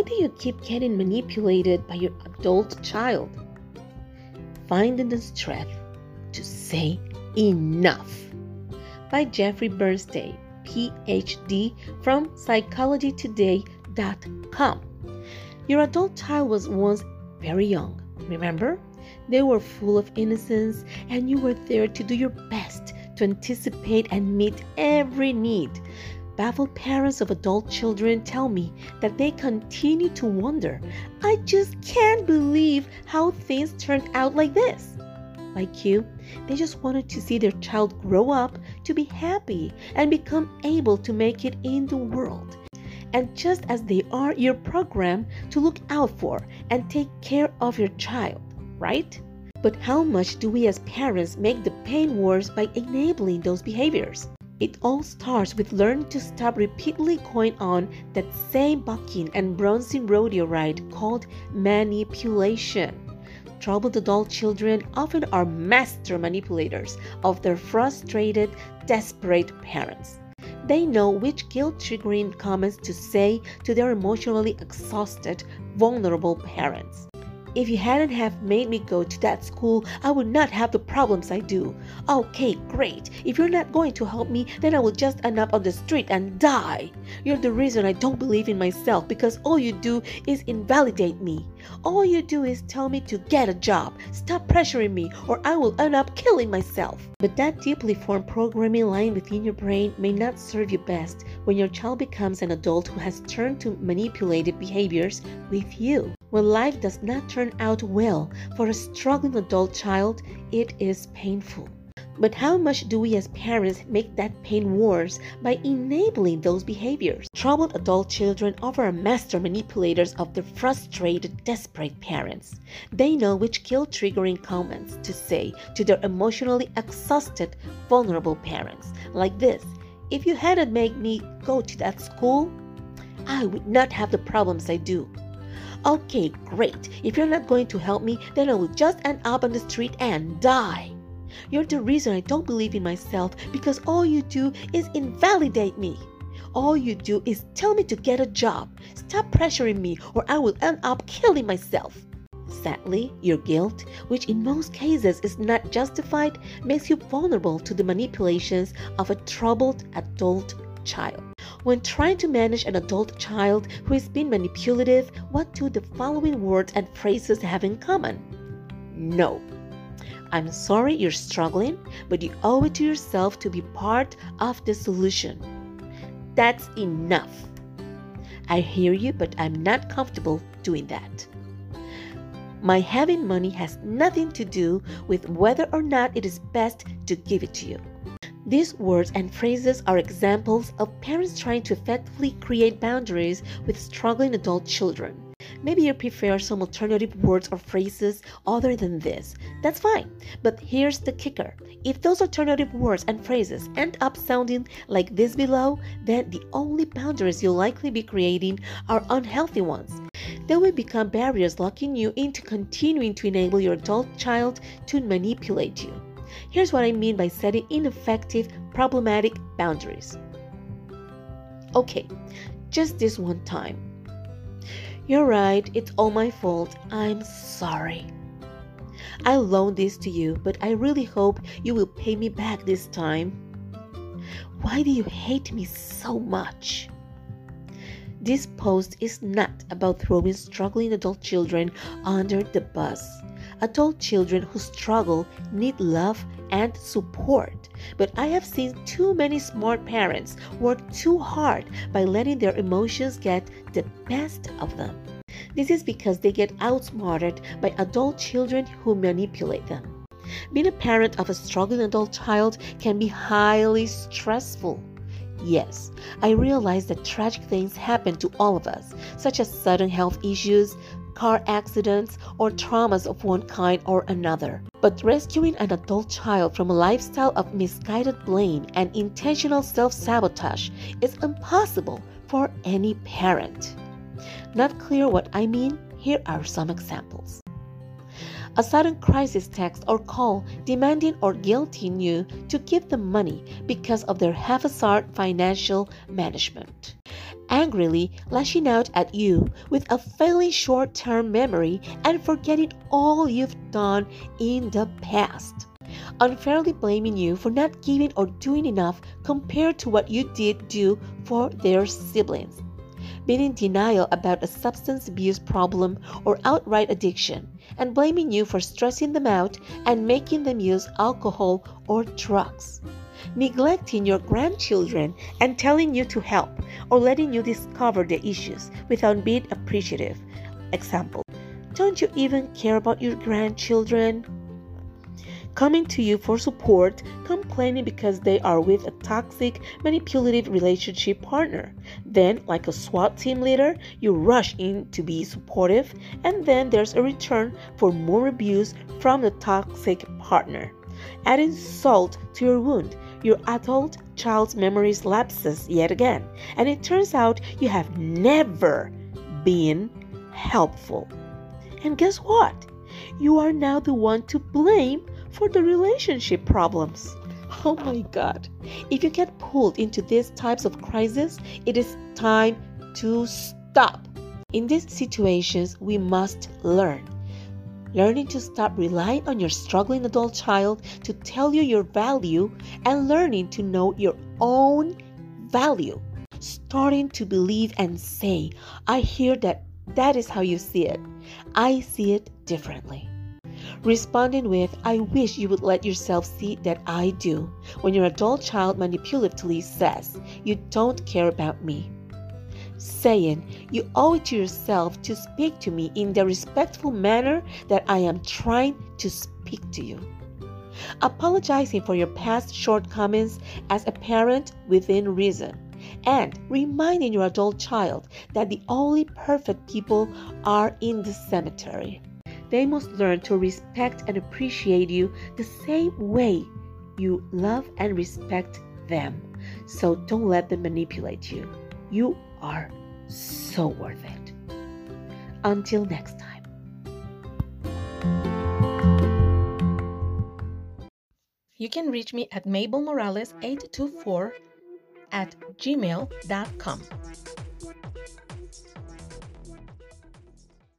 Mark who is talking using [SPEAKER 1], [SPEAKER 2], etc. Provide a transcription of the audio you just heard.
[SPEAKER 1] Why do you keep getting manipulated by your adult child? Finding the strength to say enough. By Jeffrey Bernstein, PhD from psychologytoday.com. Your adult child was once very young, remember? They were full of innocence, and you were there to do your best to anticipate and meet every need. Baffled parents of adult children tell me that they continue to wonder, I just can't believe how things turned out like this. Like you, they just wanted to see their child grow up to be happy and become able to make it in the world. And just as they are, your program to look out for and take care of your child, right? But how much do we as parents make the pain worse by enabling those behaviors? It all starts with learning to stop repeatedly going on that same bucking and bouncing rodeo ride called manipulation. Troubled adult children often are master manipulators of their frustrated, desperate parents. They know which guilt triggering comments to say to their emotionally exhausted, vulnerable parents. If you hadn't have made me go to that school, I would not have the problems I do. Okay, great. If you're not going to help me, then I will just end up on the street and die. You're the reason I don't believe in myself because all you do is invalidate me. All you do is tell me to get a job, stop pressuring me, or I will end up killing myself. But that deeply formed programming lying within your brain may not serve you best when your child becomes an adult who has turned to manipulative behaviors with you. When life does not turn out well for a struggling adult child, it is painful. But how much do we as parents make that pain worse by enabling those behaviors? Troubled adult children are master manipulators of their frustrated, desperate parents. They know which guilt triggering comments to say to their emotionally exhausted, vulnerable parents, like this If you hadn't made me go to that school, I would not have the problems I do. Okay, great. If you're not going to help me, then I will just end up on the street and die. You're the reason I don't believe in myself because all you do is invalidate me. All you do is tell me to get a job. Stop pressuring me or I will end up killing myself. Sadly, your guilt, which in most cases is not justified, makes you vulnerable to the manipulations of a troubled adult child. When trying to manage an adult child who is being manipulative, what do the following words and phrases have in common? No. I'm sorry you're struggling, but you owe it to yourself to be part of the solution. That's enough. I hear you, but I'm not comfortable doing that. My having money has nothing to do with whether or not it is best to give it to you. These words and phrases are examples of parents trying to effectively create boundaries with struggling adult children. Maybe you prefer some alternative words or phrases other than this. That's fine. But here's the kicker if those alternative words and phrases end up sounding like this below, then the only boundaries you'll likely be creating are unhealthy ones. They will become barriers locking you into continuing to enable your adult child to manipulate you. Here's what I mean by setting ineffective, problematic boundaries. Okay, just this one time. You're right, it's all my fault. I'm sorry. I loaned this to you, but I really hope you will pay me back this time. Why do you hate me so much? This post is not about throwing struggling adult children under the bus. Adult children who struggle need love and support. But I have seen too many smart parents work too hard by letting their emotions get the best of them. This is because they get outsmarted by adult children who manipulate them. Being a parent of a struggling adult child can be highly stressful. Yes, I realize that tragic things happen to all of us, such as sudden health issues, car accidents, or traumas of one kind or another. But rescuing an adult child from a lifestyle of misguided blame and intentional self sabotage is impossible for any parent. Not clear what I mean? Here are some examples. A sudden crisis text or call demanding or guilting you to give them money because of their haphazard financial management. Angrily lashing out at you with a failing short term memory and forgetting all you've done in the past unfairly blaming you for not giving or doing enough compared to what you did do for their siblings being in denial about a substance abuse problem or outright addiction, and blaming you for stressing them out and making them use alcohol or drugs. Neglecting your grandchildren and telling you to help or letting you discover the issues without being appreciative. Example Don't you even care about your grandchildren? Coming to you for support, complaining because they are with a toxic, manipulative relationship partner. Then, like a SWAT team leader, you rush in to be supportive, and then there's a return for more abuse from the toxic partner. Adding salt to your wound, your adult child's memories lapses yet again, and it turns out you have never been helpful. And guess what? You are now the one to blame for the relationship problems. Oh my God. If you get pulled into these types of crises, it is time to stop. In these situations, we must learn. Learning to stop relying on your struggling adult child to tell you your value and learning to know your own value. Starting to believe and say, I hear that that is how you see it. I see it differently responding with, I wish you would let yourself see that I do, when your adult child manipulatively says, You don't care about me. Saying, You owe it to yourself to speak to me in the respectful manner that I am trying to speak to you. Apologizing for your past shortcomings as a parent within reason and reminding your adult child that the only perfect people are in the cemetery. They must learn to respect and appreciate you the same way you love and respect them. So don't let them manipulate you. You are so worth it. Until next time.
[SPEAKER 2] You can reach me at Mabel Morales 824 at gmail.com.